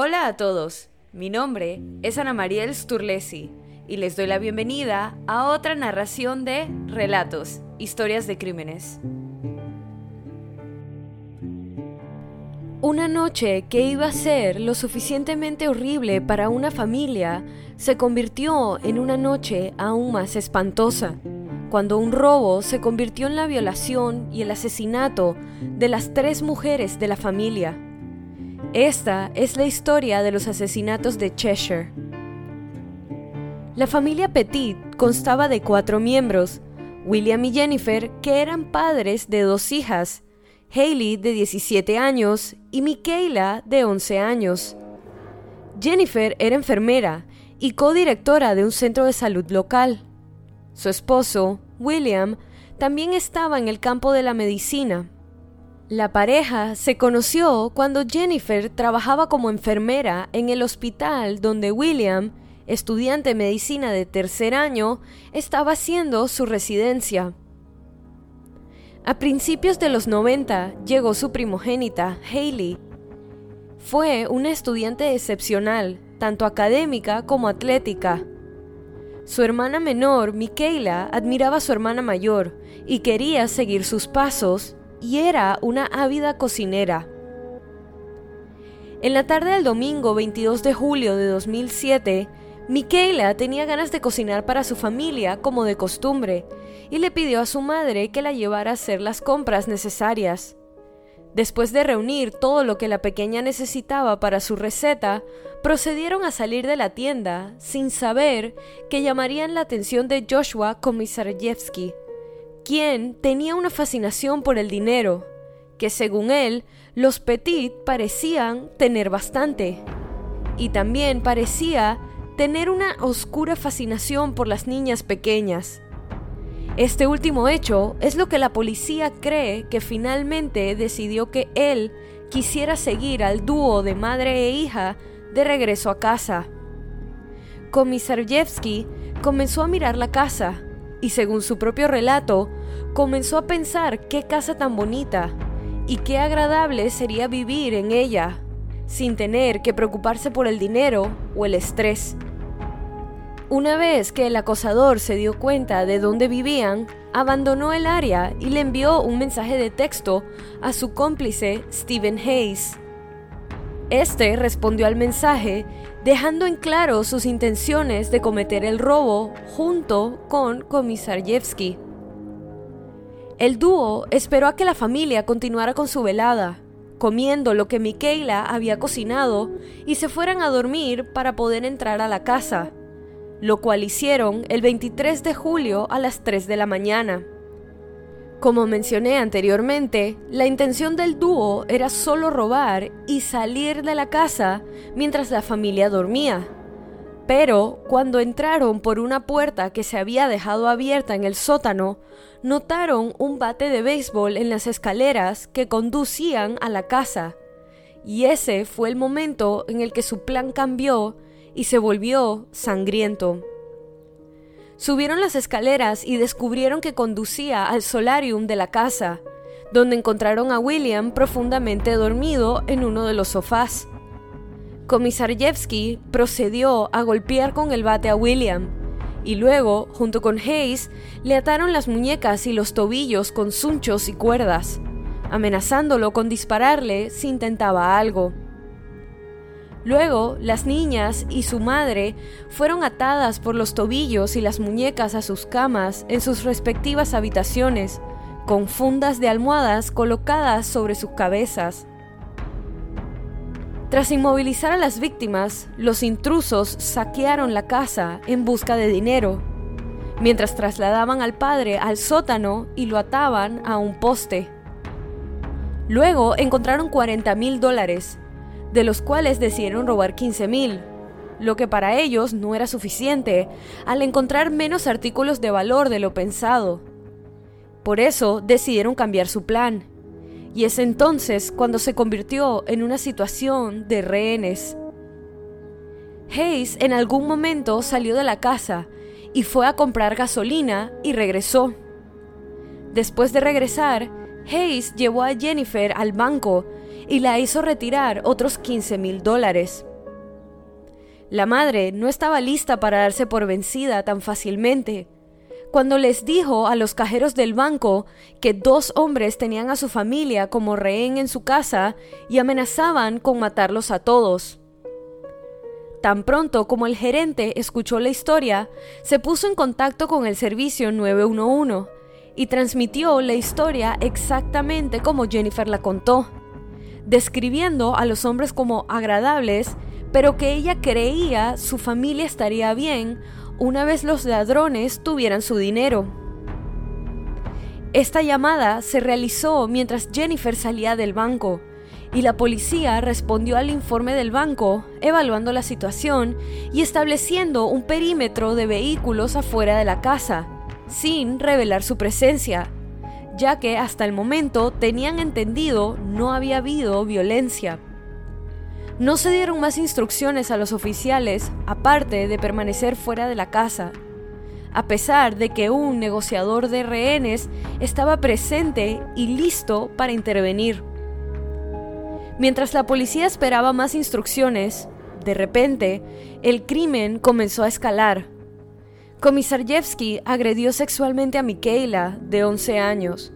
Hola a todos, mi nombre es Ana Mariel Sturlesi y les doy la bienvenida a otra narración de Relatos, Historias de Crímenes. Una noche que iba a ser lo suficientemente horrible para una familia se convirtió en una noche aún más espantosa, cuando un robo se convirtió en la violación y el asesinato de las tres mujeres de la familia. Esta es la historia de los asesinatos de Cheshire. La familia Petit constaba de cuatro miembros, William y Jennifer, que eran padres de dos hijas, Hailey de 17 años y Michaela de 11 años. Jennifer era enfermera y codirectora de un centro de salud local. Su esposo, William, también estaba en el campo de la medicina. La pareja se conoció cuando Jennifer trabajaba como enfermera en el hospital donde William, estudiante de medicina de tercer año, estaba haciendo su residencia. A principios de los 90 llegó su primogénita, Hailey. Fue una estudiante excepcional, tanto académica como atlética. Su hermana menor, Michaela, admiraba a su hermana mayor y quería seguir sus pasos, y era una ávida cocinera. En la tarde del domingo 22 de julio de 2007, Michaela tenía ganas de cocinar para su familia como de costumbre y le pidió a su madre que la llevara a hacer las compras necesarias. Después de reunir todo lo que la pequeña necesitaba para su receta, procedieron a salir de la tienda sin saber que llamarían la atención de Joshua Komisarjevsky, quien tenía una fascinación por el dinero, que según él, los Petit parecían tener bastante. Y también parecía tener una oscura fascinación por las niñas pequeñas. Este último hecho es lo que la policía cree que finalmente decidió que él quisiera seguir al dúo de madre e hija de regreso a casa. Komisarjevsky comenzó a mirar la casa y según su propio relato, comenzó a pensar qué casa tan bonita y qué agradable sería vivir en ella, sin tener que preocuparse por el dinero o el estrés. Una vez que el acosador se dio cuenta de dónde vivían, abandonó el área y le envió un mensaje de texto a su cómplice Stephen Hayes. Este respondió al mensaje dejando en claro sus intenciones de cometer el robo junto con Komisarjevsky. El dúo esperó a que la familia continuara con su velada, comiendo lo que Michaela había cocinado y se fueran a dormir para poder entrar a la casa lo cual hicieron el 23 de julio a las 3 de la mañana. Como mencioné anteriormente, la intención del dúo era solo robar y salir de la casa mientras la familia dormía. Pero cuando entraron por una puerta que se había dejado abierta en el sótano, notaron un bate de béisbol en las escaleras que conducían a la casa. Y ese fue el momento en el que su plan cambió y se volvió sangriento. Subieron las escaleras y descubrieron que conducía al solarium de la casa, donde encontraron a William profundamente dormido en uno de los sofás. Komisarjevsky procedió a golpear con el bate a William, y luego, junto con Hayes, le ataron las muñecas y los tobillos con sunchos y cuerdas, amenazándolo con dispararle si intentaba algo. Luego, las niñas y su madre fueron atadas por los tobillos y las muñecas a sus camas en sus respectivas habitaciones, con fundas de almohadas colocadas sobre sus cabezas. Tras inmovilizar a las víctimas, los intrusos saquearon la casa en busca de dinero, mientras trasladaban al padre al sótano y lo ataban a un poste. Luego encontraron 40 mil dólares de los cuales decidieron robar 15 mil, lo que para ellos no era suficiente, al encontrar menos artículos de valor de lo pensado. Por eso decidieron cambiar su plan, y es entonces cuando se convirtió en una situación de rehenes. Hayes en algún momento salió de la casa y fue a comprar gasolina y regresó. Después de regresar, Hayes llevó a Jennifer al banco y la hizo retirar otros 15 mil dólares. La madre no estaba lista para darse por vencida tan fácilmente. Cuando les dijo a los cajeros del banco que dos hombres tenían a su familia como rehén en su casa y amenazaban con matarlos a todos. Tan pronto como el gerente escuchó la historia, se puso en contacto con el servicio 911 y transmitió la historia exactamente como Jennifer la contó, describiendo a los hombres como agradables pero que ella creía su familia estaría bien una vez los ladrones tuvieran su dinero. Esta llamada se realizó mientras Jennifer salía del banco y la policía respondió al informe del banco, evaluando la situación y estableciendo un perímetro de vehículos afuera de la casa, sin revelar su presencia, ya que hasta el momento tenían entendido no había habido violencia. No se dieron más instrucciones a los oficiales, aparte de permanecer fuera de la casa, a pesar de que un negociador de rehenes estaba presente y listo para intervenir. Mientras la policía esperaba más instrucciones, de repente, el crimen comenzó a escalar. Komisarjevsky agredió sexualmente a Michaela, de 11 años.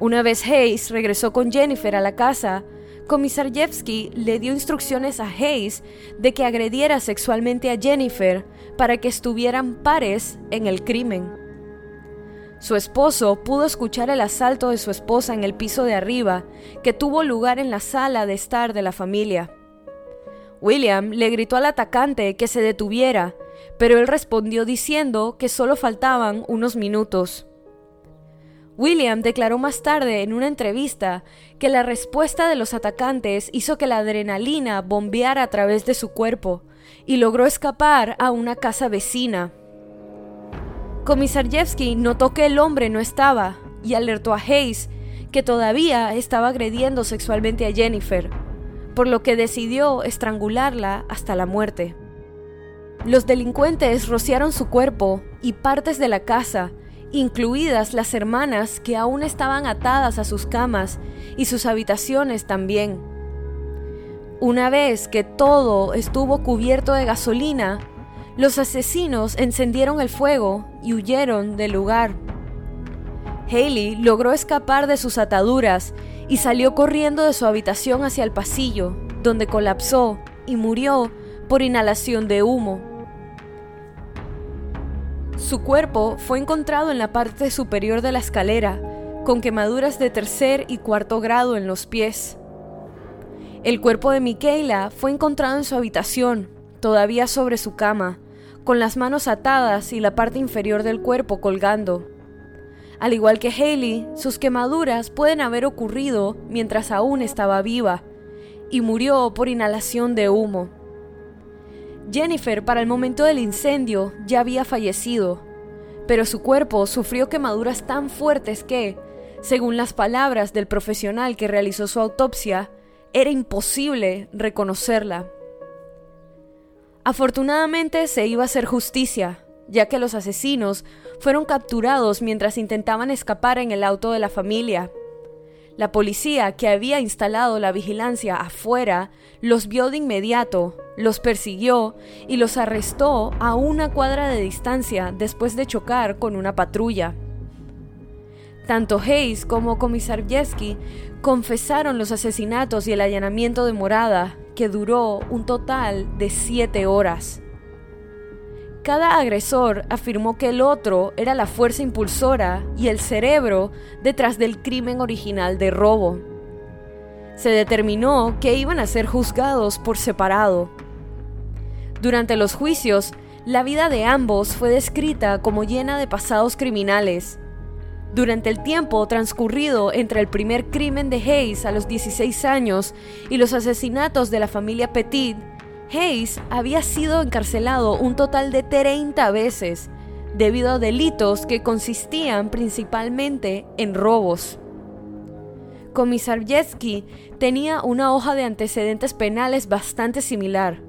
Una vez Hayes regresó con Jennifer a la casa, Komisarjevsky le dio instrucciones a Hayes de que agrediera sexualmente a Jennifer para que estuvieran pares en el crimen. Su esposo pudo escuchar el asalto de su esposa en el piso de arriba, que tuvo lugar en la sala de estar de la familia. William le gritó al atacante que se detuviera, pero él respondió diciendo que solo faltaban unos minutos. William declaró más tarde en una entrevista que la respuesta de los atacantes hizo que la adrenalina bombeara a través de su cuerpo y logró escapar a una casa vecina. Komisarjevsky notó que el hombre no estaba y alertó a Hayes que todavía estaba agrediendo sexualmente a Jennifer, por lo que decidió estrangularla hasta la muerte. Los delincuentes rociaron su cuerpo y partes de la casa incluidas las hermanas que aún estaban atadas a sus camas y sus habitaciones también. Una vez que todo estuvo cubierto de gasolina, los asesinos encendieron el fuego y huyeron del lugar. Haley logró escapar de sus ataduras y salió corriendo de su habitación hacia el pasillo, donde colapsó y murió por inhalación de humo. Su cuerpo fue encontrado en la parte superior de la escalera, con quemaduras de tercer y cuarto grado en los pies. El cuerpo de Michaela fue encontrado en su habitación, todavía sobre su cama, con las manos atadas y la parte inferior del cuerpo colgando. Al igual que Haley, sus quemaduras pueden haber ocurrido mientras aún estaba viva y murió por inhalación de humo. Jennifer para el momento del incendio ya había fallecido, pero su cuerpo sufrió quemaduras tan fuertes que, según las palabras del profesional que realizó su autopsia, era imposible reconocerla. Afortunadamente se iba a hacer justicia, ya que los asesinos fueron capturados mientras intentaban escapar en el auto de la familia. La policía, que había instalado la vigilancia afuera, los vio de inmediato, los persiguió y los arrestó a una cuadra de distancia después de chocar con una patrulla. Tanto Hayes como Komisarjevsky confesaron los asesinatos y el allanamiento de morada, que duró un total de siete horas. Cada agresor afirmó que el otro era la fuerza impulsora y el cerebro detrás del crimen original de robo. Se determinó que iban a ser juzgados por separado. Durante los juicios, la vida de ambos fue descrita como llena de pasados criminales. Durante el tiempo transcurrido entre el primer crimen de Hayes a los 16 años y los asesinatos de la familia Petit, Hayes había sido encarcelado un total de 30 veces debido a delitos que consistían principalmente en robos. Komisarjevsky tenía una hoja de antecedentes penales bastante similar,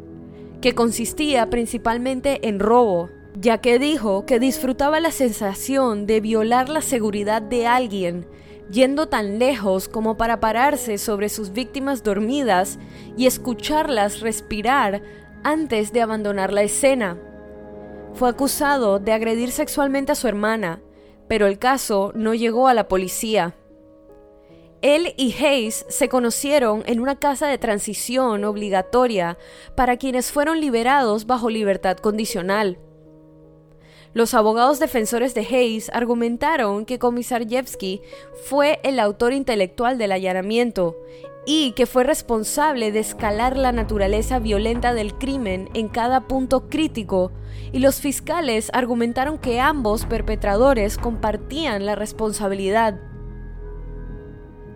que consistía principalmente en robo, ya que dijo que disfrutaba la sensación de violar la seguridad de alguien yendo tan lejos como para pararse sobre sus víctimas dormidas y escucharlas respirar antes de abandonar la escena. Fue acusado de agredir sexualmente a su hermana, pero el caso no llegó a la policía. Él y Hayes se conocieron en una casa de transición obligatoria para quienes fueron liberados bajo libertad condicional. Los abogados defensores de Hayes argumentaron que Komisarjevsky fue el autor intelectual del allanamiento y que fue responsable de escalar la naturaleza violenta del crimen en cada punto crítico, y los fiscales argumentaron que ambos perpetradores compartían la responsabilidad.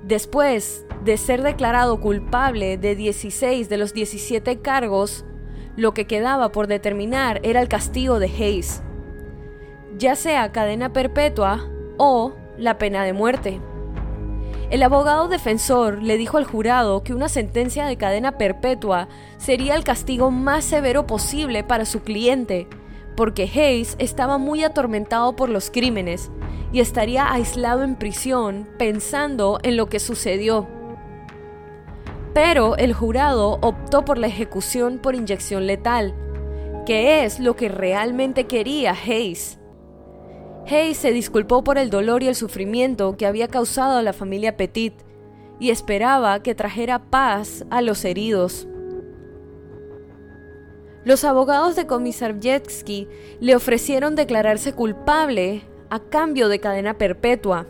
Después de ser declarado culpable de 16 de los 17 cargos, lo que quedaba por determinar era el castigo de Hayes ya sea cadena perpetua o la pena de muerte. El abogado defensor le dijo al jurado que una sentencia de cadena perpetua sería el castigo más severo posible para su cliente, porque Hayes estaba muy atormentado por los crímenes y estaría aislado en prisión pensando en lo que sucedió. Pero el jurado optó por la ejecución por inyección letal, que es lo que realmente quería Hayes. Hayes se disculpó por el dolor y el sufrimiento que había causado a la familia Petit y esperaba que trajera paz a los heridos. Los abogados de Komisarjevsky le ofrecieron declararse culpable a cambio de cadena perpetua,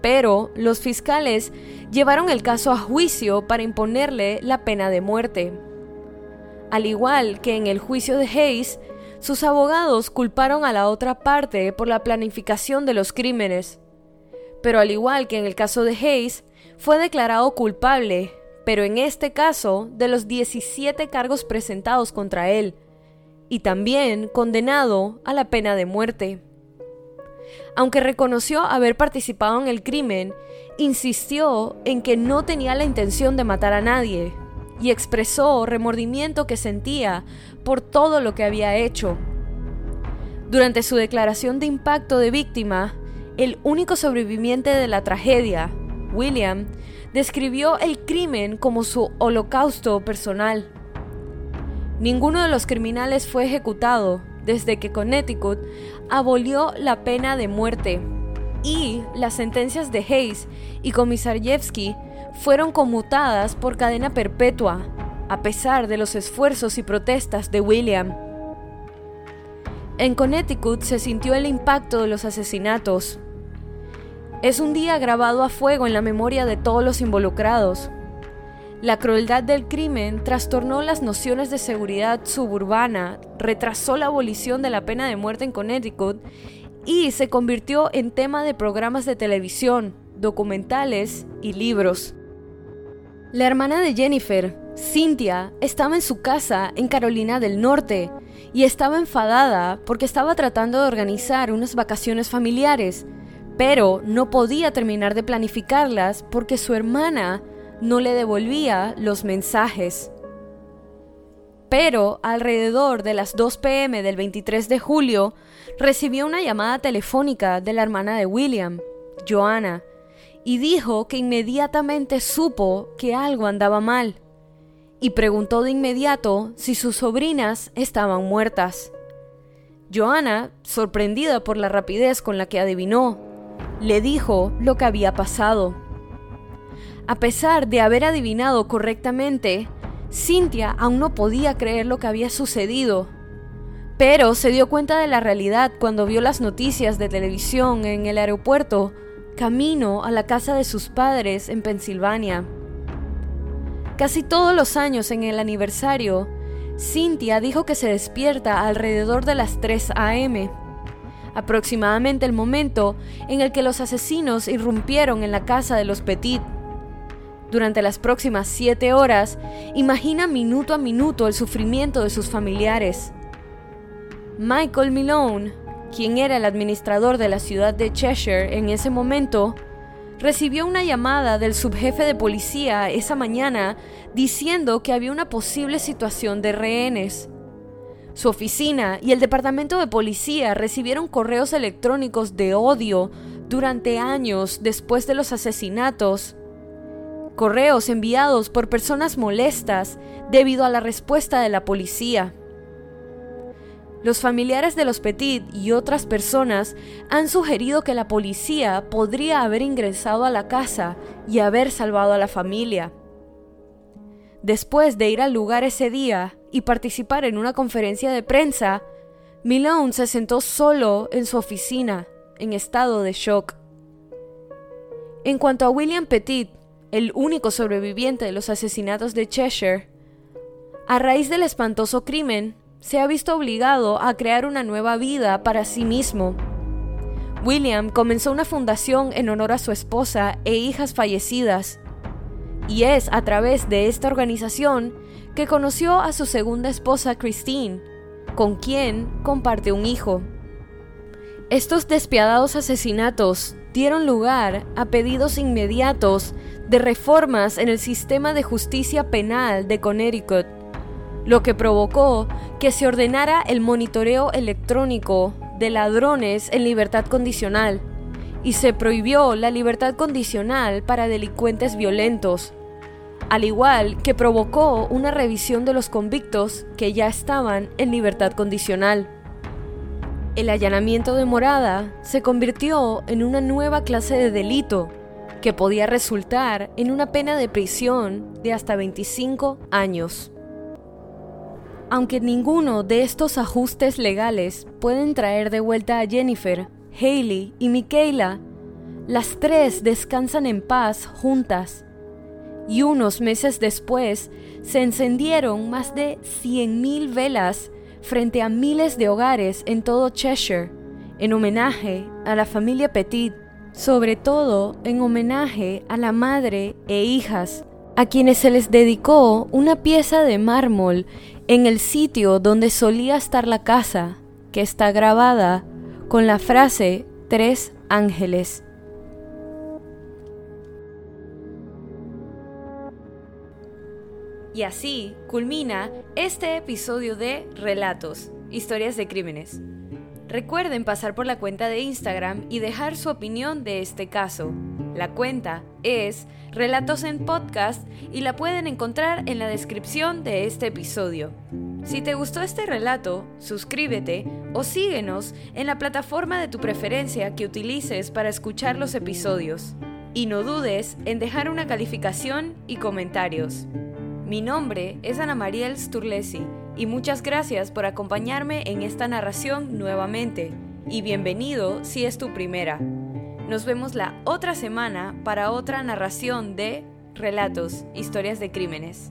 pero los fiscales llevaron el caso a juicio para imponerle la pena de muerte. Al igual que en el juicio de Hayes, sus abogados culparon a la otra parte por la planificación de los crímenes. Pero al igual que en el caso de Hayes, fue declarado culpable, pero en este caso de los 17 cargos presentados contra él, y también condenado a la pena de muerte. Aunque reconoció haber participado en el crimen, insistió en que no tenía la intención de matar a nadie, y expresó remordimiento que sentía por todo lo que había hecho. Durante su declaración de impacto de víctima, el único sobreviviente de la tragedia, William, describió el crimen como su holocausto personal. Ninguno de los criminales fue ejecutado desde que Connecticut abolió la pena de muerte y las sentencias de Hayes y Komisarjevsky fueron conmutadas por cadena perpetua, a pesar de los esfuerzos y protestas de William. En Connecticut se sintió el impacto de los asesinatos. Es un día grabado a fuego en la memoria de todos los involucrados. La crueldad del crimen trastornó las nociones de seguridad suburbana, retrasó la abolición de la pena de muerte en Connecticut y se convirtió en tema de programas de televisión, documentales y libros. La hermana de Jennifer, Cynthia, estaba en su casa en Carolina del Norte y estaba enfadada porque estaba tratando de organizar unas vacaciones familiares, pero no podía terminar de planificarlas porque su hermana no le devolvía los mensajes. Pero alrededor de las 2 pm del 23 de julio, recibió una llamada telefónica de la hermana de William, Joanna, y dijo que inmediatamente supo que algo andaba mal, y preguntó de inmediato si sus sobrinas estaban muertas. Joanna, sorprendida por la rapidez con la que adivinó, le dijo lo que había pasado. A pesar de haber adivinado correctamente, Cynthia aún no podía creer lo que había sucedido, pero se dio cuenta de la realidad cuando vio las noticias de televisión en el aeropuerto camino a la casa de sus padres en Pensilvania. Casi todos los años en el aniversario, Cynthia dijo que se despierta alrededor de las 3 a.m., aproximadamente el momento en el que los asesinos irrumpieron en la casa de los Petit. Durante las próximas siete horas, imagina minuto a minuto el sufrimiento de sus familiares. Michael Milone quien era el administrador de la ciudad de Cheshire en ese momento, recibió una llamada del subjefe de policía esa mañana diciendo que había una posible situación de rehenes. Su oficina y el departamento de policía recibieron correos electrónicos de odio durante años después de los asesinatos. correos enviados por personas molestas debido a la respuesta de la policía. Los familiares de los Petit y otras personas han sugerido que la policía podría haber ingresado a la casa y haber salvado a la familia. Después de ir al lugar ese día y participar en una conferencia de prensa, Milone se sentó solo en su oficina, en estado de shock. En cuanto a William Petit, el único sobreviviente de los asesinatos de Cheshire, a raíz del espantoso crimen, se ha visto obligado a crear una nueva vida para sí mismo. William comenzó una fundación en honor a su esposa e hijas fallecidas, y es a través de esta organización que conoció a su segunda esposa Christine, con quien comparte un hijo. Estos despiadados asesinatos dieron lugar a pedidos inmediatos de reformas en el sistema de justicia penal de Connecticut, lo que provocó que se ordenara el monitoreo electrónico de ladrones en libertad condicional y se prohibió la libertad condicional para delincuentes violentos, al igual que provocó una revisión de los convictos que ya estaban en libertad condicional. El allanamiento de morada se convirtió en una nueva clase de delito que podía resultar en una pena de prisión de hasta 25 años. Aunque ninguno de estos ajustes legales pueden traer de vuelta a Jennifer, Haley y Michaela, las tres descansan en paz juntas. Y unos meses después se encendieron más de 100.000 velas frente a miles de hogares en todo Cheshire, en homenaje a la familia Petit, sobre todo en homenaje a la madre e hijas, a quienes se les dedicó una pieza de mármol en el sitio donde solía estar la casa, que está grabada con la frase Tres ángeles. Y así culmina este episodio de Relatos, historias de crímenes. Recuerden pasar por la cuenta de Instagram y dejar su opinión de este caso. La cuenta es Relatos en Podcast y la pueden encontrar en la descripción de este episodio. Si te gustó este relato, suscríbete o síguenos en la plataforma de tu preferencia que utilices para escuchar los episodios. Y no dudes en dejar una calificación y comentarios. Mi nombre es Ana Mariel Sturlesi y muchas gracias por acompañarme en esta narración nuevamente y bienvenido si es tu primera. Nos vemos la otra semana para otra narración de Relatos, historias de crímenes.